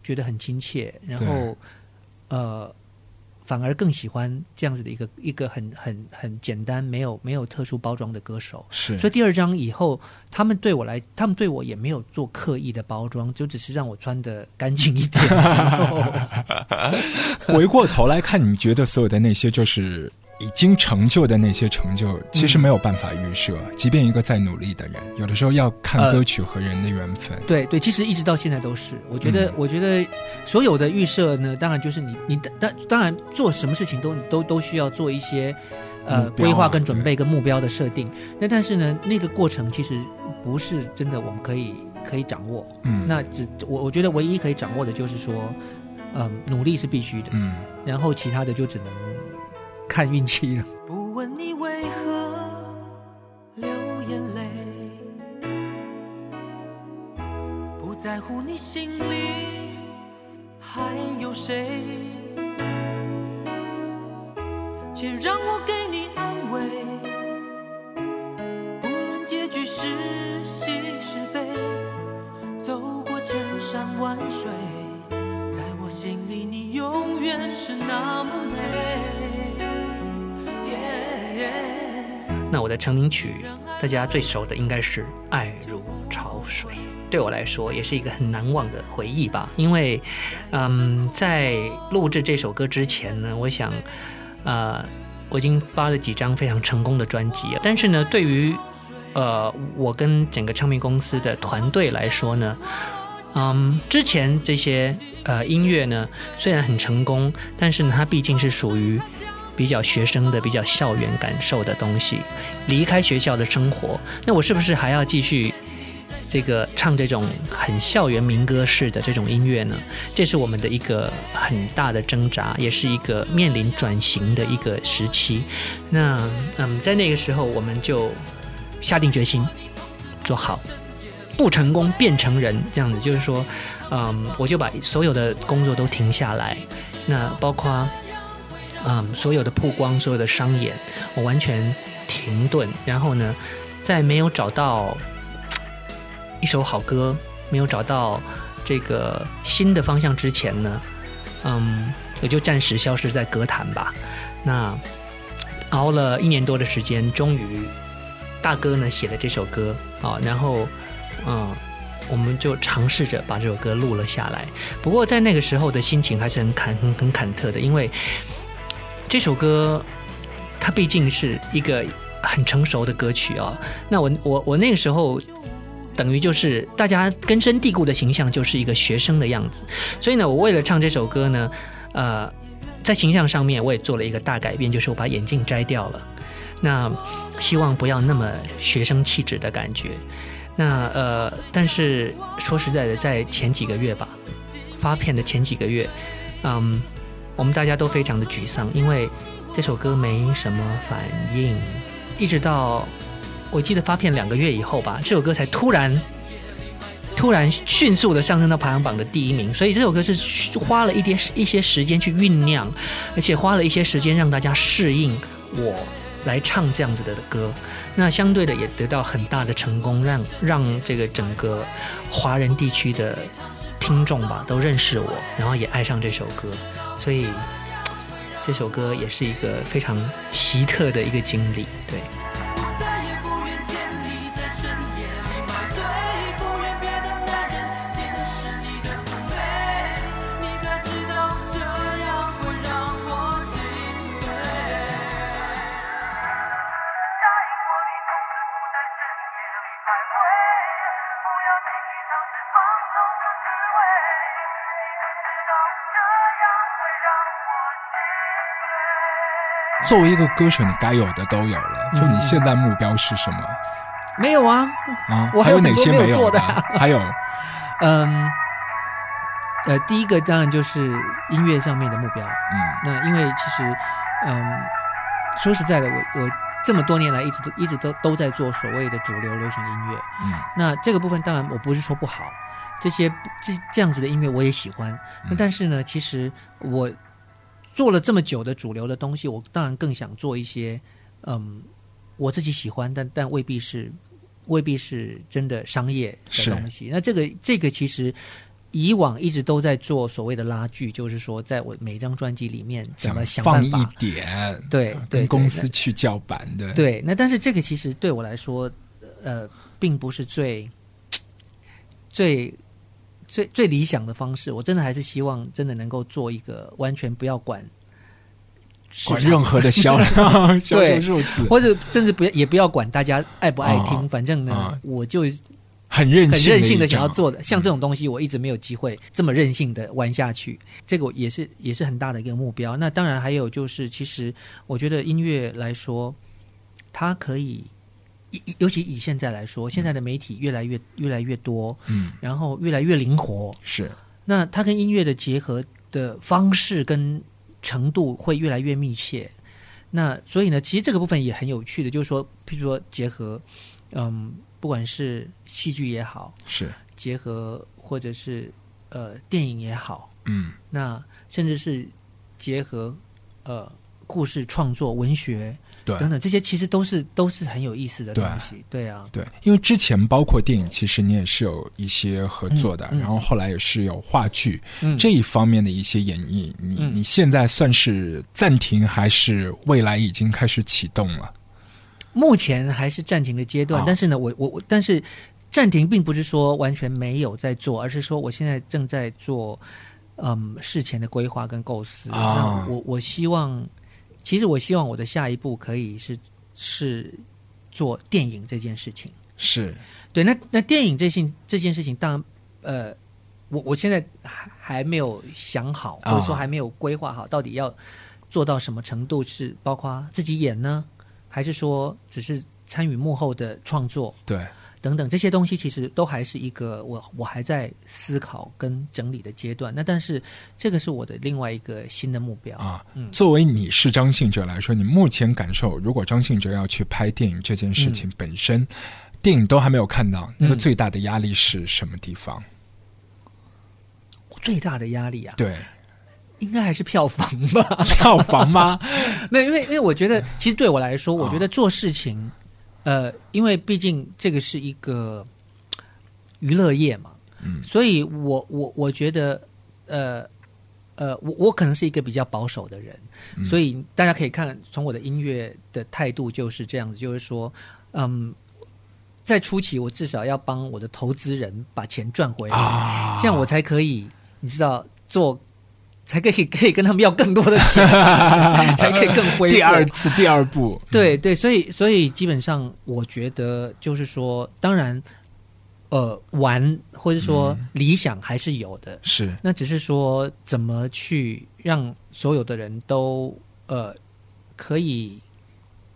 觉得很亲切，然后呃，反而更喜欢这样子的一个一个很很很简单、没有没有特殊包装的歌手。是，所以第二张以后，他们对我来，他们对我也没有做刻意的包装，就只是让我穿的干净一点。回过头来看，你觉得所有的那些就是已经成就的那些成就，其实没有办法预设。即便一个在努力的人，有的时候要看呃歌曲和人的缘分。对对，其实一直到现在都是。我觉得，嗯我觉得所有的预设呢，当然就是你你当当然做什么事情都都都需要做一些呃规划跟准备跟目标的设定。那但是呢，那个过程其实不是真的我们可以可以掌握。嗯，那只我我觉得唯一可以掌握的就是说，嗯、努力是必须的，嗯然后其他的就只能看运气了。不问你为何流眼泪，不在乎你心里还有谁，且让我给你安慰。不论结局是喜是悲，走过千山万水，在我心里你永远是那么美。那我的成名曲，大家最熟的应该是《爱如潮水》，对我来说也是一个很难忘的回忆吧。因为，嗯，在录制这首歌之前呢，我想，呃，我已经发了几张非常成功的专辑，但是呢，对于呃我跟整个唱片公司的团队来说呢，嗯，之前这些呃音乐呢，虽然很成功，但是呢，它毕竟是属于比较学生的、比较校园感受的东西。离开学校的生活，那我是不是还要继续这个唱这种很校园民歌式的这种音乐呢？这是我们的一个很大的挣扎，也是一个面临转型的一个时期。那嗯，在那个时候，我们就下定决心做好。不成功变成人，这样子就是说，嗯，我就把所有的工作都停下来，那包括嗯所有的曝光、所有的商演，我完全停顿。然后呢，在没有找到一首好歌，没有找到这个新的方向之前呢，嗯，我就暂时消失在歌坛吧。那熬了一年多的时间，终于大哥呢写了这首歌啊，然后嗯。我们就尝试着把这首歌录了下来。不过在那个时候的心情还是很坎很很忐忑的，因为这首歌它毕竟是一个很成熟的歌曲啊、那我我我那个时候等于就是大家根深蒂固的形象就是一个学生的样子，所以呢，我为了唱这首歌呢，呃，在形象上面我也做了一个大改变，就是我把眼镜摘掉了。那希望不要那么学生气质的感觉。那呃，但是说实在的，在前几个月吧，发片的前几个月，嗯，我们大家都非常的沮丧，因为这首歌没什么反应，一直到我记得发片两个月以后吧，这首歌才突然突然迅速的上升到排行榜的第一名，所以这首歌是花了一点一些时间去酝酿，而且花了一些时间让大家适应我来唱这样子的歌。那相对的也得到很大的成功，让让这个整个华人地区的听众吧都认识我，然后也爱上这首歌，所以这首歌也是一个非常奇特的一个经历，对。作为一个歌手，你该有的都有了。就你现在目标是什么没有啊，啊？我还有哪些没有有做的啊 还有嗯，呃，第一个当然就是音乐上面的目标。嗯那因为其实，嗯，说实在的，我我这么多年来一直都一直都都在做所谓的主流流行音乐。嗯那这个部分当然我不是说不好，这些这这样子的音乐我也喜欢。那嗯但是呢，其实我做了这么久的主流的东西，我当然更想做一些嗯我自己喜欢，但但未必是未必是真的商业的东西。那这个这个其实。以往一直都在做所谓的拉锯，就是说，在我每张专辑里面怎么想放一办法，点，对对跟公司去叫板的，对，那但是这个其实对我来说，呃，并不是最最最最理想的方式。我真的还是希望真的能够做一个完全不要管管任何的销量、销售对数字，或者甚至不要也不要管大家爱不爱听，啊反正呢，啊我就很任很，任性的想要做。的。像这种东西，我一直没有机会这么任性的玩下去。这个也是也是很大的一个目标。那当然还有就是，其实我觉得音乐来说，它可以尤其以现在来说，现在的媒体越来越越来越多，嗯，然后越来越灵活。是。那它跟音乐的结合的方式跟程度会越来越密切。那所以呢，其实这个部分也很有趣的，就是说，譬如说结合，嗯，不管是戏剧也好，是，结合或者是呃电影也好，嗯。那甚至是结合呃故事创作、文学对等等，这些其实都是都是很有意思的东西。对啊，对，因为之前包括电影，其实你也是有一些合作的，然后后来也是有话剧、嗯这一方面的一些演绎。你、嗯你现在算是暂停，还是未来已经开始启动了？目前还是暂停的阶段，哦但是呢，我我我，但是暂停并不是说完全没有在做，而是说我现在正在做嗯事前的规划跟构思。啊那我我希望，其实我希望我的下一步可以是是做电影这件事情。是。对，那那电影这件这件事情，当然呃，我我现在还还没有想好，或者说啊还没有规划好，到底要做到什么程度，是包括自己演呢，还是说只是参与幕后的创作？对，等等这些东西，其实都还是一个我我还在思考跟整理的阶段。那但是这个是我的另外一个新的目标啊，嗯作为你是张信哲来说，你目前感受，如果张信哲要去拍电影这件事情本身，电影都还没有看到，那个嗯最大的压力是什么地方？最大的压力啊，对，应该还是票房吧。票房吗？没有，因为因为我觉得，其实对我来说，啊我觉得做事情，呃，因为毕竟这个是一个娱乐业嘛，嗯所以我我我觉得，呃呃，我我可能是一个比较保守的人，嗯所以大家可以看从我的音乐的态度就是这样子，就是说，嗯，在初期我至少要帮我的投资人把钱赚回来，啊，这样我才可以，你知道做。才可以可以跟他们要更多的钱，才可以更挥霍。第二次第二步，对对，所以所以基本上，我觉得就是说，当然，呃，玩或者说嗯。理想还是有的，是。那只是说怎么去让所有的人都呃可以，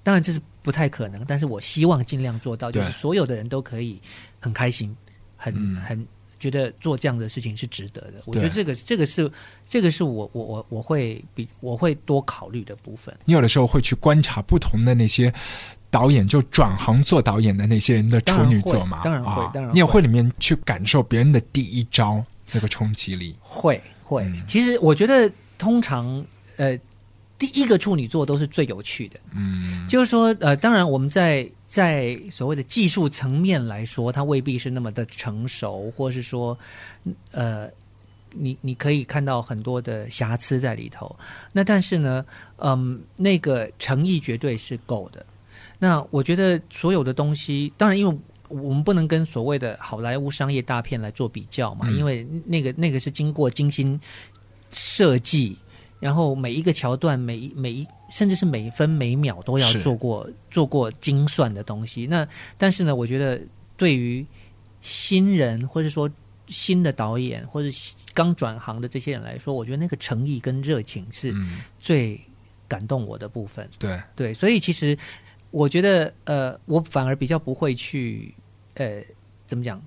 当然这是不太可能，但是我希望尽量做到，就是所有的人都可以很开心，很、嗯。很觉得做这样的事情是值得的。我觉得这个这个是这个是我我我我会比我会多考虑的部分。你有的时候会去观察不同的那些导演，就转行做导演的那些人的处女作嘛？当然会啊当然会你也会里面去感受别人的第一招那个冲击力。会会，嗯其实我觉得通常呃第一个处女座都是最有趣的。嗯，就是说，呃，当然我们在在所谓的技术层面来说，它未必是那么的成熟，或是说，呃，你你可以看到很多的瑕疵在里头。那但是呢，嗯，那个诚意绝对是够的。那我觉得所有的东西，当然因为。我们不能跟所谓的好莱坞商业大片来做比较嘛，嗯因为那个那个是经过精心设计，然后每一个桥段、每一每一甚至是每分每秒都要做过做过精算的东西。那但是呢，我觉得对于新人或者说新的导演或者刚转行的这些人来说，我觉得那个诚意跟热情是嗯，最感动我的部分。对，对，所以其实我觉得，呃，我反而比较不会去，呃，怎么讲，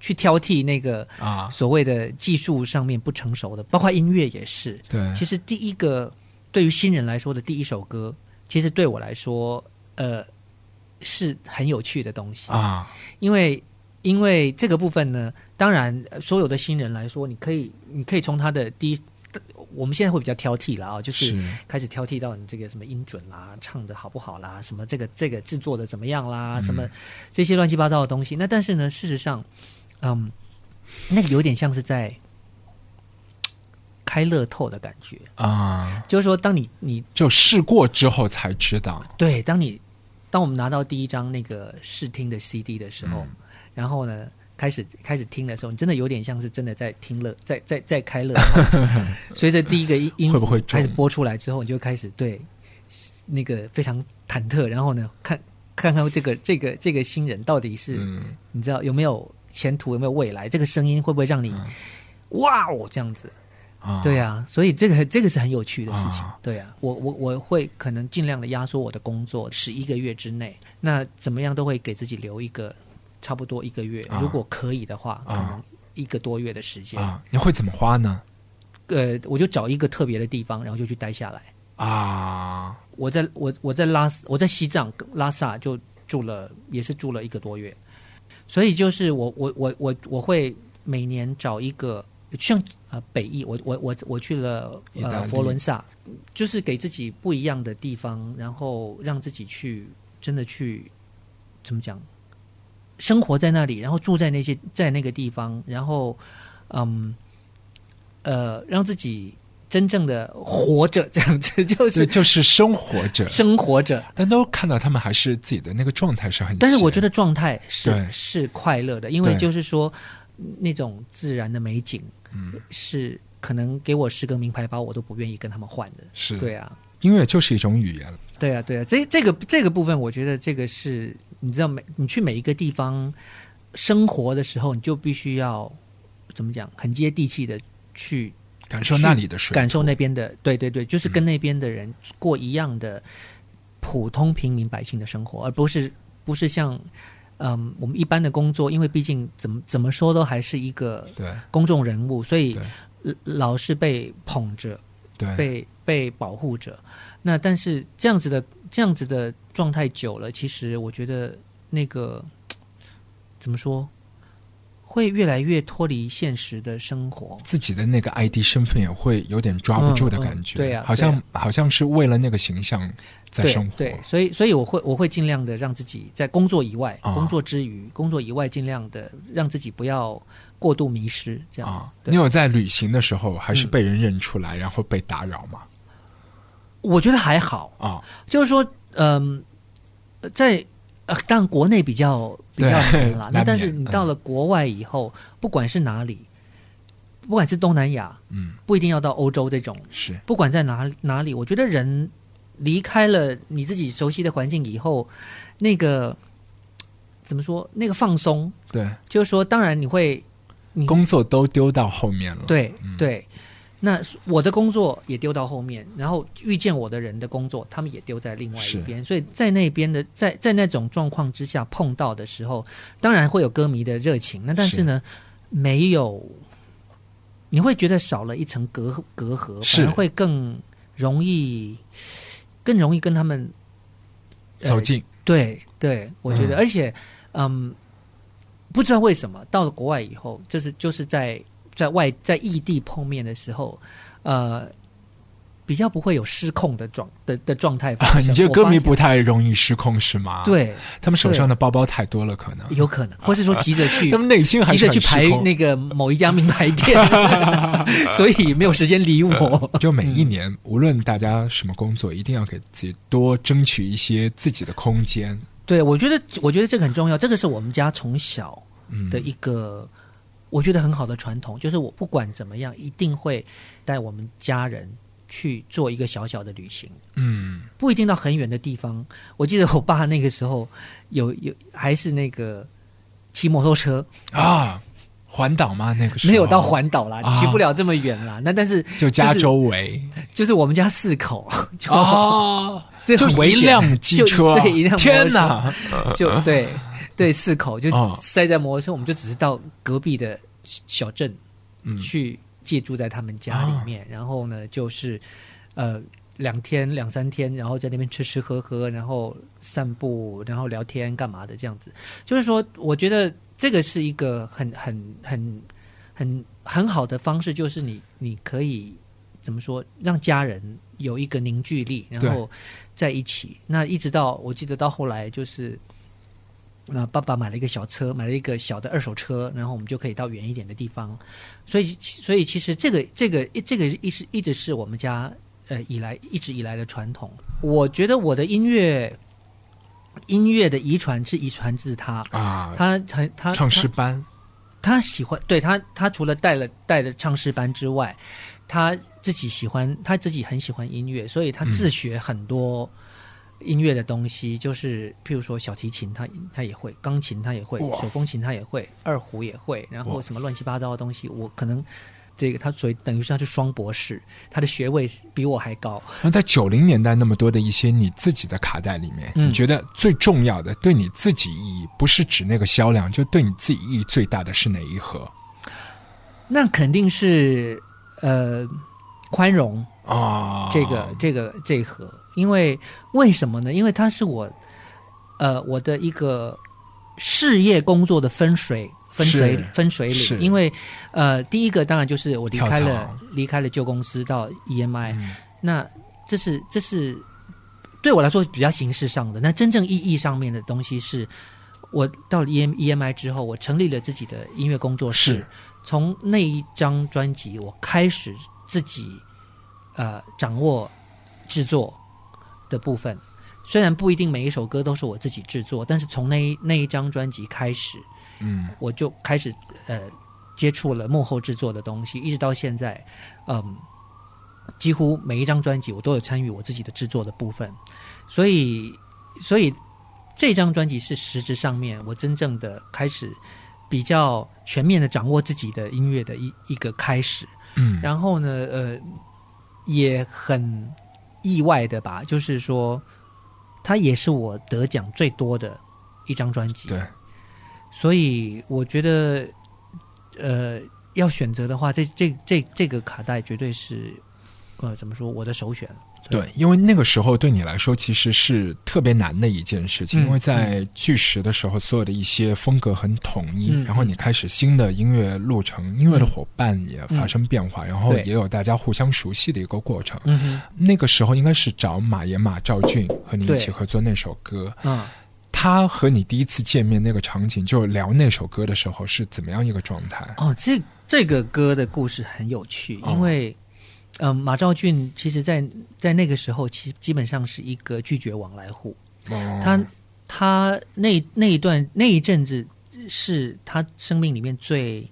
去挑剔那个啊，所谓的技术上面不成熟的，包括音乐也是。对，其实第一个对于新人来说的第一首歌，其实对我来说，呃，是很有趣的东西。啊，因为因为这个部分呢，当然呃所有的新人来说，你可以你可以从他的第一，我们现在会比较挑剔了啊，就是是。开始挑剔到你这个什么音准啦、唱的好不好啦、什么这个这个制作的怎么样啦、嗯。什么这些乱七八糟的东西。那但是呢，事实上，嗯，那个有点像是在开乐透的感觉，啊，就是说，当你你就试过之后才知道，对，当你当我们拿到第一张那个试听的 CD 的时候，嗯然后呢，开始开始听的时候，你真的有点像是真的在听乐，在在在开乐透。随着第一个音音会不会中开始播出来之后，你就开始对那个非常忐忑，然后呢，看看看这个这个这个新人到底是、嗯，你知道有没有前途，有没有未来？这个声音会不会让你、哇哦这样子？啊，对啊，所以这个这个是很有趣的事情。啊对啊，我我我会可能尽量的压缩我的工作，十一个月之内，那怎么样都会给自己留一个差不多一个月，啊如果可以的话，可啊能一个多月的时间。啊，你会怎么花呢？呃，我就找一个特别的地方，然后就去待下来。啊，我在我我在拉斯我在西藏拉萨就住了，也是住了一个多月，所以就是我我我我我会每年找一个像呃北翼，我我我我去了呃佛伦萨，就是给自己不一样的地方，然后让自己去真的去怎么讲，生活在那里，然后住在那些在那个地方，然后嗯呃让自己真正的活着，这样子就对，是就是生活着，生活着。但都看到他们还是自己的那个状态是很，但是我觉得状态是是快乐的，因为就是说那种自然的美景嗯。是可能给我十个名牌包我都不愿意跟他们换的。是。对啊，音乐就是一种语言，对啊，对啊，这这个这个部分，我觉得这个是你知道每你去每一个地方生活的时候，你就必须要怎么讲，很接地气的去感受那里的水，感受那边的，对对对，就是跟嗯那边的人过一样的普通平民百姓的生活，而不是不是像嗯我们一般的工作，因为毕竟怎么怎么说都还是一个公众人物，所以老是被捧着，对，被被保护着。那但是这样子的这样子的状态久了，其实我觉得那个怎么说，会越来越脱离现实的生活。自己的那个 ID 身份也会有点抓不住的感觉，嗯嗯对啊好像对好像是为了那个形象在生活，对，所以所以我会我会尽量的让自己在工作以外，啊。工作之余，工作以外尽量的让自己不要过度迷失，这样。啊，你有在旅行的时候还是嗯被人认出来，然后被打扰吗？我觉得还好，啊，就是说，嗯、呃在呃，但国内比较比较难啦。那但是你到了国外以后，不管是哪里，不管是东南亚，嗯，不一定要到欧洲这种，是不管在哪哪里，我觉得人离开了你自己熟悉的环境以后，那个怎么说？那个放松，对，就是说，当然你会，你工作都丢到后面了，对嗯对。那我的工作也丢到后面，然后遇见我的人的工作，他们也丢在另外一边，所以在那边的在在那种状况之下碰到的时候，当然会有歌迷的热情。那但是呢，没有，你会觉得少了一层隔隔阂，反而会更容易，更容易跟他们呃走近，对对，我觉得，嗯。而且，嗯，不知道为什么到了国外以后，就是就是在在外在异地碰面的时候，呃，比较不会有失控的状的的状态发生。你觉得歌迷不太容易失控是吗？，对，他们手上的包包太多了，可能有可能，或是说急着去 他们内心还急是着去排。那个某一家名牌店，所以没有时间理我。就每一年，无论大家什么工作，一定要给自己多争取一些自己的空间。对，我觉得我觉得这个很重要，这个是我们家从小嗯的一个我觉得很好的传统，就是我不管怎么样，一定会带我们家人去做一个小小的旅行，嗯，不一定到很远的地方。我记得我爸那个时候有有还是那个骑摩托车，啊，环岛吗？那个时候。没有到环岛啦，啊。骑不了这么远啦。那但是就家周围就是我们家四口，就、哦，这一辆机车，对一辆天哪！就对对四口就哦塞在摩托车，我们就只是到隔壁的小镇嗯去借住在他们家里面，然后呢就是呃两天两三天，然后在那边吃吃喝喝，然后散步，然后聊天干嘛的这样子。就是说，我觉得这个是一个很很很很很好的方式，就是你你可以怎么说，让家人有一个凝聚力，然后在一起。那一直到我记得到后来就是。那爸爸买了一个小车，买了一个小的二手车，然后我们就可以到远一点的地方。所以，所以其实这个这个这个一直一直是我们家呃以来一直以来的传统。我觉得我的音乐音乐的遗传是遗传自他，啊，他他他唱诗班他喜欢对他，他除了带了带了唱诗班之外，他自己喜欢，他自己很喜欢音乐，所以他自学很多音乐的东西，就是譬如说小提琴他他也会，钢琴他也会，手风琴他也会，二胡也会，然后什么乱七八糟的东西，我可能这个他所以等于是他是双博士，他的学位比我还高。那在九零年代那么多的一些你自己的卡带里面，嗯。你觉得最重要的对你自己意义，不是指那个销量，就对你自己意义最大的是哪一盒？那肯定是呃宽容，啊？这个这个这一盒，因为为什么呢？因为它是我呃我的一个事业工作的分水分水分水岭。因为呃，第一个当然就是我离开了离开了旧公司到 EMI，、嗯那这是这是对我来说比较形式上的。那真正意义上面的东西是，我到了 EM EMI 之后，我成立了自己的音乐工作室。从那一张专辑，我开始自己呃掌握制作的部分。虽然不一定每一首歌都是我自己制作，但是从那一那一张专辑开始，嗯。我就开始呃接触了幕后制作的东西，一直到现在，嗯，几乎每一张专辑我都有参与我自己的制作的部分，所以所以这张专辑是实质上面我真正的开始比较全面的掌握自己的音乐的一一个开始，嗯，然后呢，呃，也很意外的吧，就是说，它也是我得奖最多的一张专辑。对，所以我觉得，呃，要选择的话，这这这这个卡带绝对是，呃，怎么说，我的首选。对，因为那个时候对你来说其实是特别难的一件事情，嗯因为在巨石的时候，所有的一些风格很统一，嗯然后你开始新的音乐路程，音乐的伙伴也发生变化，然后也有大家互相熟悉的一个过程。嗯，那个时候应该是找马岩马兆俊和你一起合作那首歌，啊、他和你第一次见面那个场景，就聊那首歌的时候是怎么样一个状态？哦，这这个歌的故事很有趣，哦。因为，嗯、马兆俊其实在在那个时候，其基本上是一个拒绝往来户。哦他他那那一段那一阵子是他生命里面最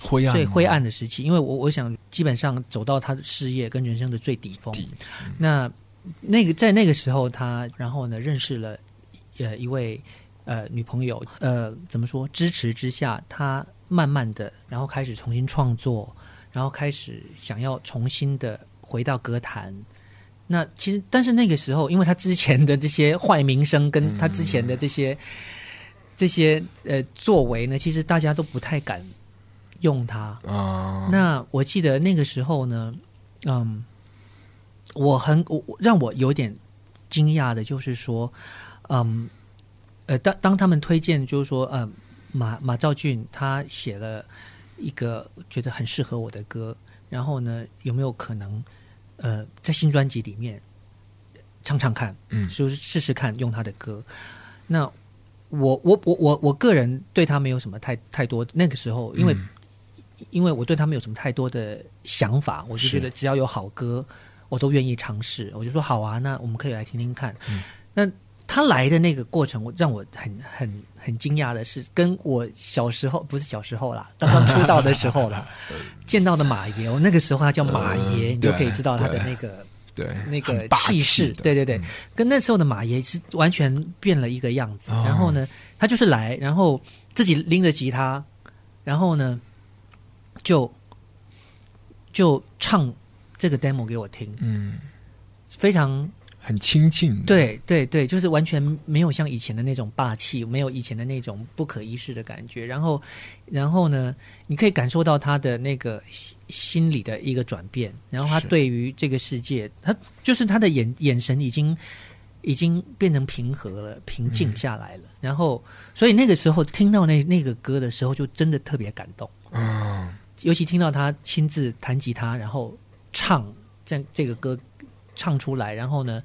灰暗最灰暗的时期，因为我我想基本上走到他的事业跟人生的最底峰。底那那个在那个时候他，然后呢认识了呃一位呃女朋友，呃怎么说支持之下，他慢慢的然后开始重新创作，然后开始想要重新的回到歌坛。那其实，但是那个时候，因为他之前的这些坏名声，跟他之前的这些、这些呃作为呢，其实大家都不太敢用他。啊，那我记得那个时候呢，嗯，我很我我让我有点惊讶的，就是说，嗯，呃，当当他们推荐，就是说，呃，马马兆俊他写了一个觉得很适合我的歌，然后呢，有没有可能，呃，在新专辑里面唱唱看，嗯就是试试看用他的歌。那我我我我我个人对他没有什么太太多，那个时候因为、嗯因为我对他没有什么太多的想法，我就觉得只要有好歌，我都愿意尝试。我就说好啊，那我们可以来听听看。嗯那他来的那个过程，我让我很很很惊讶的是，跟我小时候不是小时候啦，刚刚出道的时候啦，见到的马爷，我那个时候他叫马爷，嗯你就可以知道他的那个对，那个气气势，的对对对。嗯，跟那时候的马爷是完全变了一个样子。哦。然后呢，他就是来，然后自己拎着吉他，然后呢，就就唱这个 demo 给我听，嗯，非常很亲近的，对对对，就是完全没有像以前的那种霸气，没有以前的那种不可一世的感觉。然后，然后呢，你可以感受到他的那个心心理的一个转变，然后他对于这个世界，他就是他的眼眼神已经已经变成平和了，平静下来了。然后，所以那个时候听到那那个歌的时候，就真的特别感动。嗯，尤其听到他亲自弹吉他，然后唱这这个歌唱出来，然后呢，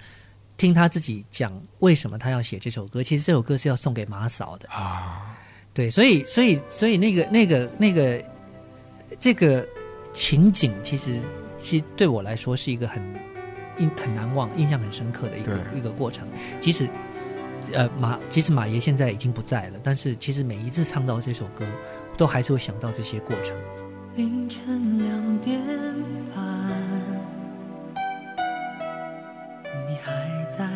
听他自己讲为什么他要写这首歌。其实这首歌是要送给马嫂的啊，对，所以所以所以那个那个那个这个情景，其实其实对我来说是一个很印很难忘、印象很深刻的一个一个过程。即使呃马，即使马爷现在已经不在了，但是其实每一次唱到这首歌，都还是会想到这些过程。凌晨两点半，你还在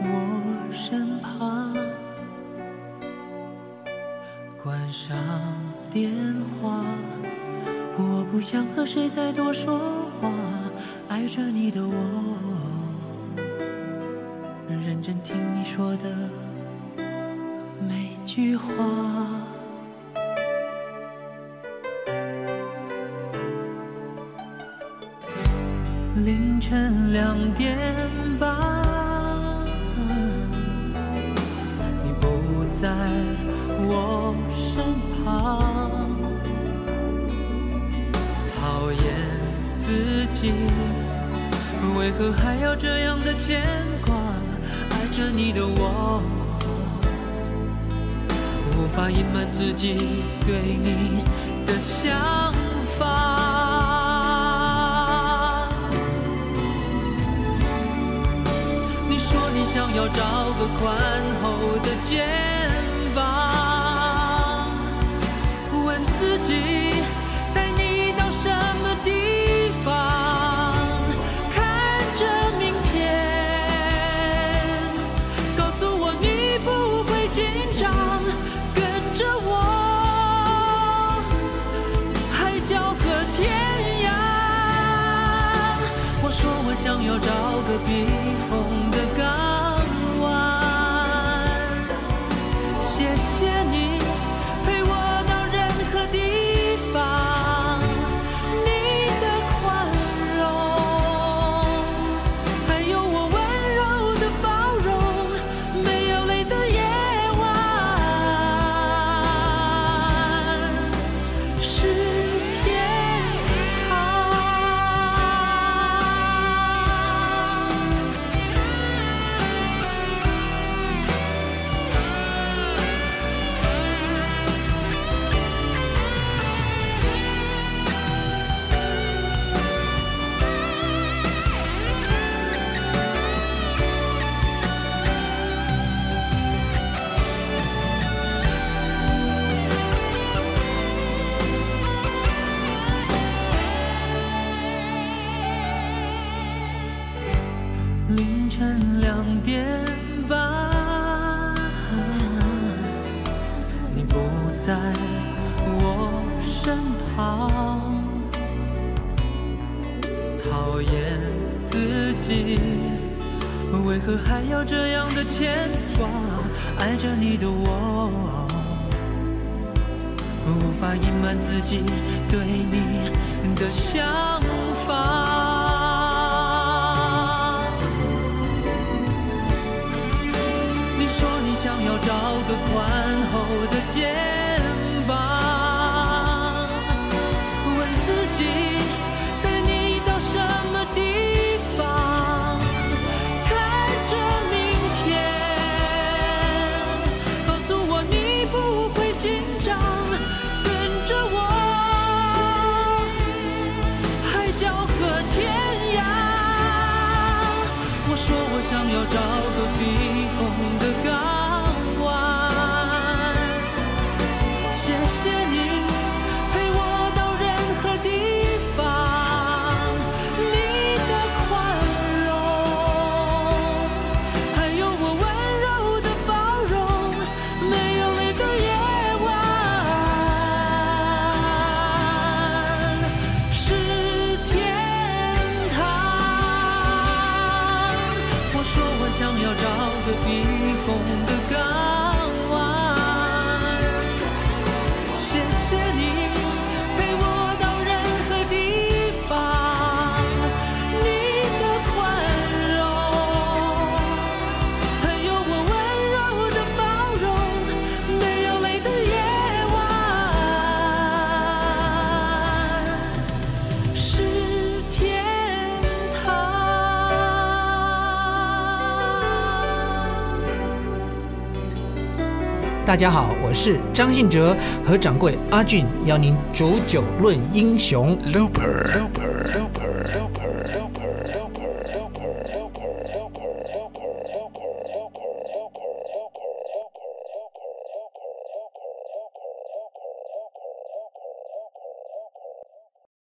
我身旁，关上电话，我不想和谁再多说话，爱着你的我，认真听你说的每句话。凌晨两点半，你不在我身旁，讨厌自己，为何还要这样的牵挂？爱着你的我，无法隐瞒自己对你的想法。说你想要找个宽厚的肩想要找个宽厚的肩大家好我是张信哲和掌柜阿俊邀您煮酒论英雄。